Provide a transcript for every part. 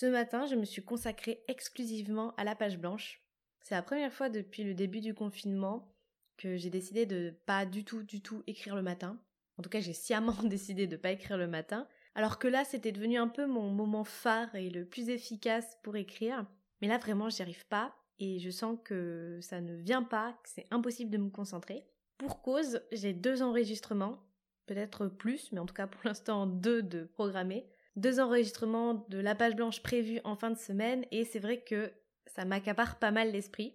Ce matin, je me suis consacrée exclusivement à la page blanche. C'est la première fois depuis le début du confinement que j'ai décidé de pas du tout, du tout écrire le matin. En tout cas, j'ai sciemment décidé de pas écrire le matin. Alors que là, c'était devenu un peu mon moment phare et le plus efficace pour écrire. Mais là, vraiment, j'y arrive pas. Et je sens que ça ne vient pas, que c'est impossible de me concentrer. Pour cause, j'ai deux enregistrements. Peut-être plus, mais en tout cas pour l'instant deux de programmés deux enregistrements de la page blanche prévue en fin de semaine et c'est vrai que ça m'accapare pas mal l'esprit.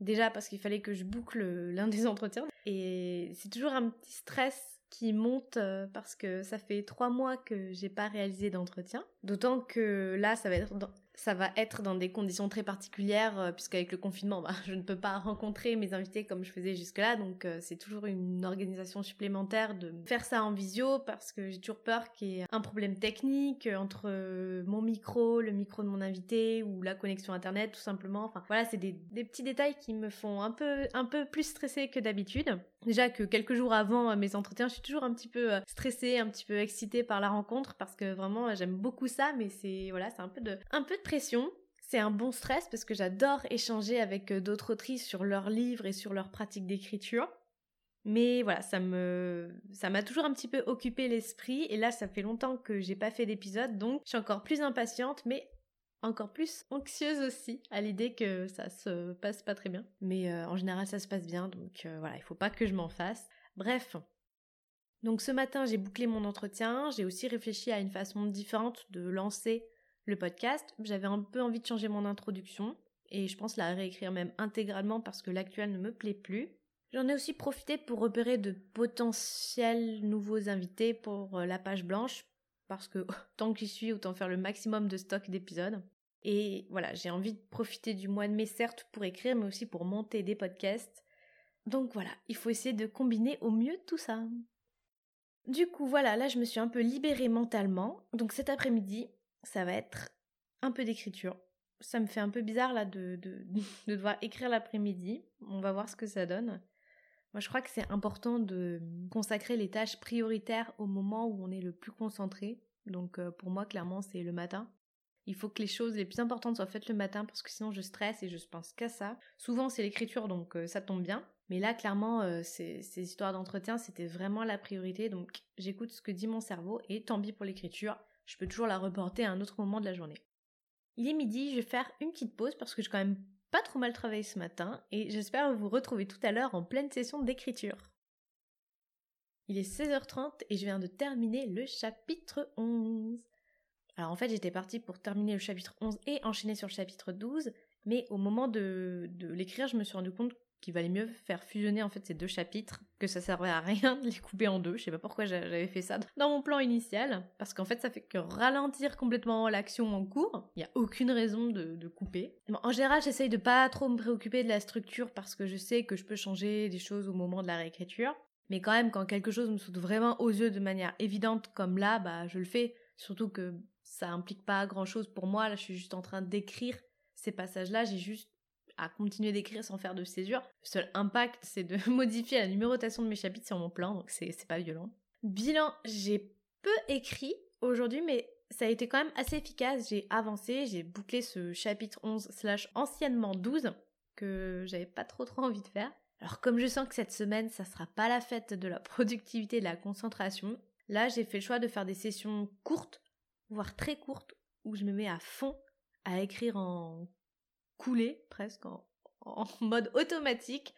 Déjà parce qu'il fallait que je boucle l'un des entretiens et c'est toujours un petit stress qui monte euh, parce que ça fait trois mois que j'ai pas réalisé d'entretien. D'autant que là, ça va être ça va être dans des conditions très particulières, euh, puisqu'avec le confinement, bah, je ne peux pas rencontrer mes invités comme je faisais jusque-là, donc euh, c'est toujours une organisation supplémentaire de faire ça en visio, parce que j'ai toujours peur qu'il y ait un problème technique entre euh, mon micro, le micro de mon invité, ou la connexion internet, tout simplement. Enfin voilà, c'est des, petits détails qui me font un peu, un peu plus stressée que d'habitude. Déjà que quelques jours avant mes entretiens, je suis toujours un petit peu stressée, un petit peu excitée par la rencontre, parce que vraiment j'aime beaucoup ça, mais c'est voilà, c'est un peu de, de c'est un bon stress parce que j'adore échanger avec euh, d'autres autrices sur leurs livres et sur leurs pratiques d'écriture. Mais voilà, ça m'a toujours un petit peu occupé l'esprit et là, ça fait longtemps que j'ai pas fait d'épisode, donc je suis encore plus impatiente, mais encore plus anxieuse aussi à l'idée que ça se passe pas très bien. Mais euh, en général, ça se passe bien, donc euh, voilà, il faut pas que je m'en fasse. Bref. Donc ce matin, j'ai bouclé mon entretien, j'ai aussi réfléchi à une façon différente de lancer le podcast, j'avais un peu envie de changer mon introduction et je pense la réécrire même intégralement parce que l'actuel ne me plaît plus. J'en ai aussi profité pour repérer de potentiels nouveaux invités pour euh, la page blanche parce que tant que j'y suis, autant faire le maximum de stock d'épisodes. Et voilà, j'ai envie de profiter du mois de mai certes pour écrire mais aussi pour monter des podcasts. Donc voilà, il faut essayer de combiner au mieux tout ça. Du coup voilà, là je me suis un peu libérée mentalement. Donc cet après-midi, ça va être un peu d'écriture. Ça me fait un peu bizarre là de, de, de devoir écrire l'après-midi. On va voir ce que ça donne. Moi je crois que c'est important de consacrer les tâches prioritaires au moment où on est le plus concentré. Donc euh, pour moi clairement c'est le matin. Il faut que les choses les plus importantes soient faites le matin parce que sinon je stresse et je pense qu'à ça. Souvent c'est l'écriture donc euh, ça tombe bien. Mais là clairement euh, ces, histoires d'entretien c'était vraiment la priorité donc j'écoute ce que dit mon cerveau et tant pis pour l'écriture je peux toujours la reporter à un autre moment de la journée. Il est midi, je vais faire une petite pause parce que j'ai quand même pas trop mal travaillé ce matin et j'espère vous retrouver tout à l'heure en pleine session d'écriture. Il est 16h30 et je viens de terminer le chapitre 11. Alors en fait j'étais partie pour terminer le chapitre 11 et enchaîner sur le chapitre 12, mais au moment de, de l'écrire je me suis rendu compte qu'il valait mieux faire fusionner en fait ces deux chapitres, que ça servait à rien de les couper en deux. Je sais pas pourquoi j'avais fait ça dans mon plan initial, parce qu'en fait ça fait que ralentir complètement l'action en cours. Il y a aucune raison de, couper. en général, j'essaye de pas trop me préoccuper de la structure parce que je sais que je peux changer des choses au moment de la réécriture. Mais quand même, quand quelque chose me saute vraiment aux yeux de manière évidente comme là, bah je le fais. Surtout que ça implique pas grand chose pour moi. Là, je suis juste en train d'écrire ces passages-là. J'ai juste à continuer d'écrire sans faire de césure. Le seul impact, c'est de modifier la numérotation de mes chapitres sur mon plan, donc c'est pas violent. Bilan, j'ai peu écrit aujourd'hui, mais ça a été quand même assez efficace. J'ai avancé, j'ai bouclé ce chapitre 11 slash anciennement 12 que j'avais pas trop trop envie de faire. Alors comme je sens que cette semaine, ça sera pas la fête de la productivité et de la concentration, là j'ai fait le choix de faire des sessions courtes, voire très courtes, où je me mets à fond à écrire en couler presque en, mode automatique.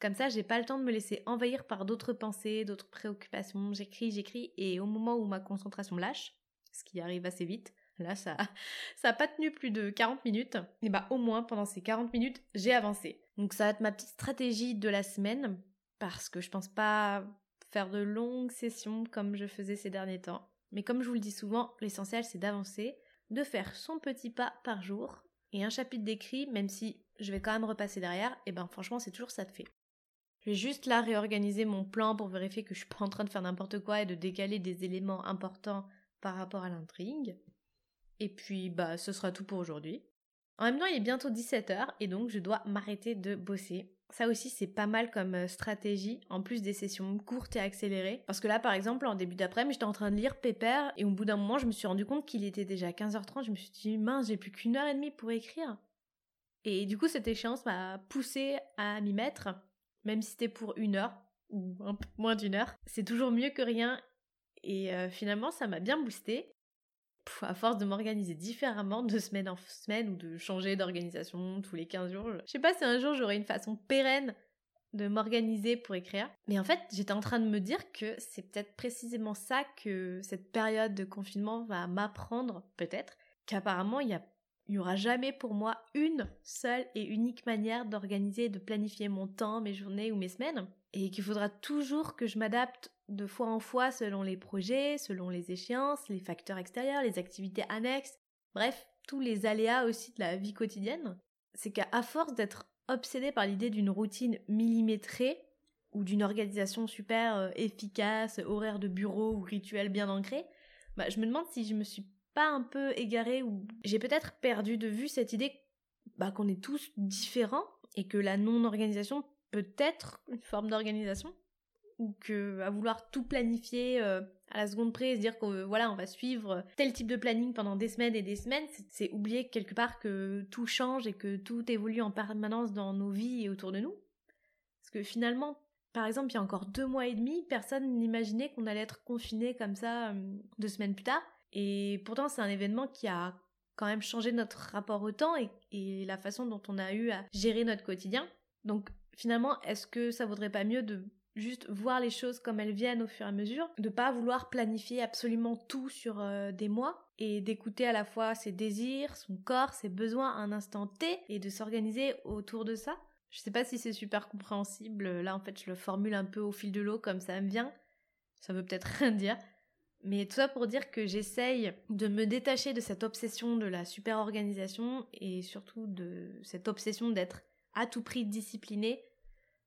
Comme ça, j'ai pas le temps de me laisser envahir par d'autres pensées, d'autres préoccupations. J'écris, j'écris, et au moment où ma concentration lâche, ce qui arrive assez vite, là ça ça a pas tenu plus de 40 minutes, et bah au moins pendant ces 40 minutes, j'ai avancé. Donc ça va être ma petite stratégie de la semaine, parce que je pense pas faire de longues sessions comme je faisais ces derniers temps. Mais comme je vous le dis souvent, l'essentiel c'est d'avancer, de faire son petit pas par jour, et un chapitre d'écrit, même si je vais quand même repasser derrière, et ben franchement c'est toujours ça de fait. Je vais juste là réorganiser mon plan pour vérifier que je suis pas en train de faire n'importe quoi et de décaler des éléments importants par rapport à l'intrigue. Et puis bah ce sera tout pour aujourd'hui. En même temps, il est bientôt 17h et donc je dois m'arrêter de bosser. Ça aussi, c'est pas mal comme euh, stratégie, en plus des sessions courtes et accélérées. Parce que là, par exemple, en début d'après-midi, j'étais en train de lire Pépère, et au bout d'un moment, je me suis rendu compte qu'il était déjà 15h30. Je me suis dit, mince, j'ai plus qu'une heure et demie pour écrire. Et du coup, cette échéance m'a poussé à m'y mettre, même si c'était pour une heure, ou un moins d'une heure. C'est toujours mieux que rien, et euh, finalement, ça m'a bien boosté à force de m'organiser différemment de semaine en semaine ou de changer d'organisation tous les 15 jours. Je sais pas si un jour j'aurai une façon pérenne de m'organiser pour écrire. Mais en fait, j'étais en train de me dire que c'est peut-être précisément ça que cette période de confinement va m'apprendre, peut-être, qu'apparemment il y a il n'y aura jamais pour moi une seule et unique manière d'organiser et de planifier mon temps, mes journées ou mes semaines, et qu'il faudra toujours que je m'adapte de fois en fois selon les projets, selon les échéances, les facteurs extérieurs, les activités annexes, bref, tous les aléas aussi de la vie quotidienne, c'est qu'à force d'être obsédée par l'idée d'une routine millimétrée ou d'une organisation super euh, efficace, horaire de bureau ou rituel bien ancré, bah, je me demande si je me suis pas un peu égarée ou j'ai peut-être perdu de vue cette idée bah, qu'on est tous différents et que la non-organisation peut être une forme d'organisation ou que à vouloir tout planifier euh, à la seconde près et se dire que voilà on va suivre tel type de planning pendant des semaines et des semaines c'est oublier quelque part que tout change et que tout évolue en permanence dans nos vies et autour de nous. Parce que finalement par exemple il y a encore deux mois et demi personne n'imaginait qu'on allait être confiné comme ça euh, deux semaines plus tard et pourtant c'est un événement qui a quand même changé notre rapport au temps et, la façon dont on a eu à gérer notre quotidien. Donc finalement est-ce que ça vaudrait pas mieux de juste voir les choses comme elles viennent au fur et à mesure, de pas vouloir planifier absolument tout sur euh, des mois et d'écouter à la fois ses désirs, son corps, ses besoins à un instant T et de s'organiser autour de ça? Je sais pas si c'est super compréhensible, là en fait je le formule un peu au fil de l'eau comme ça me vient, ça veut peut-être rien dire, mais tout ça pour dire que j'essaye de me détacher de cette obsession de la super organisation et surtout de cette obsession d'être à tout prix discipliné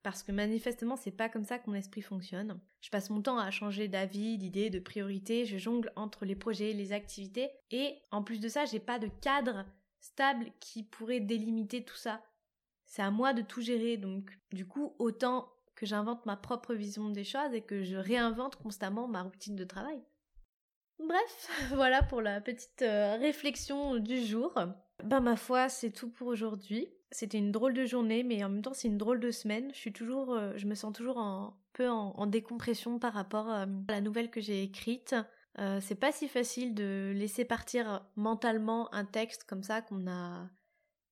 parce que manifestement c'est pas comme ça que mon esprit fonctionne. Je passe mon temps à changer d'avis, d'idées, de priorités, je jongle entre les projets, les activités, et en plus de ça, j'ai pas de cadre stable qui pourrait délimiter tout ça. C'est à moi de tout gérer, donc du coup, autant que j'invente ma propre vision des choses et que je réinvente constamment ma routine de travail. Bref, voilà pour la petite euh, réflexion du jour. Ben ma foi, c'est tout pour aujourd'hui. C'était une drôle de journée, mais en même temps c'est une drôle de semaine. Je suis toujours, euh, je me sens toujours un peu en, décompression par rapport euh, à la nouvelle que j'ai écrite. C'est pas si facile de laisser partir mentalement un texte comme ça qu'on a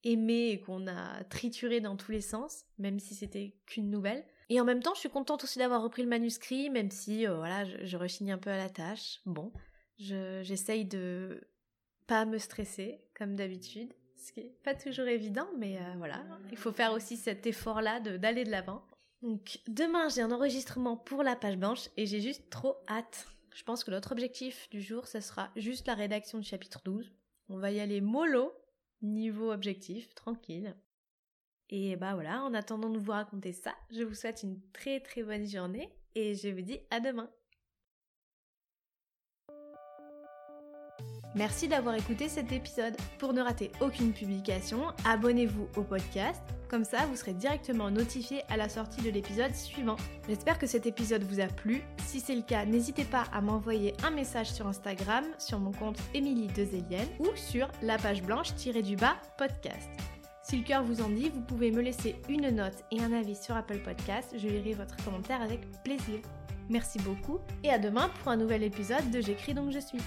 aimé et qu'on a trituré dans tous les sens, même si c'était qu'une nouvelle. Et en même temps, je suis contente aussi d'avoir repris le manuscrit, même si voilà, je, je, rechigne un peu à la tâche. Bon, j'essaye de pas me stresser comme d'habitude ce qui n'est pas toujours évident, mais euh, voilà, il faut faire aussi cet effort-là d'aller de l'avant. Donc demain, j'ai un enregistrement pour la page blanche et j'ai juste trop hâte. Je pense que notre objectif du jour, ce sera juste la rédaction du chapitre 12. On va y aller mollo, niveau objectif, tranquille. Et bah voilà, en attendant de vous raconter ça, je vous souhaite une très très bonne journée et je vous dis à demain. Merci d'avoir écouté cet épisode. Pour ne rater aucune publication, abonnez-vous au podcast. Comme ça, vous serez directement notifié à la sortie de l'épisode suivant. J'espère que cet épisode vous a plu. Si c'est le cas, n'hésitez pas à m'envoyer un message sur Instagram, sur mon compte Émilie Dezelienne ou sur la page blanche-du-bas podcast. Si le cœur vous en dit, vous pouvez me laisser une note et un avis sur Apple Podcast. Je lirai votre commentaire avec plaisir. Merci beaucoup et à demain pour un nouvel épisode de J'écris donc je suis.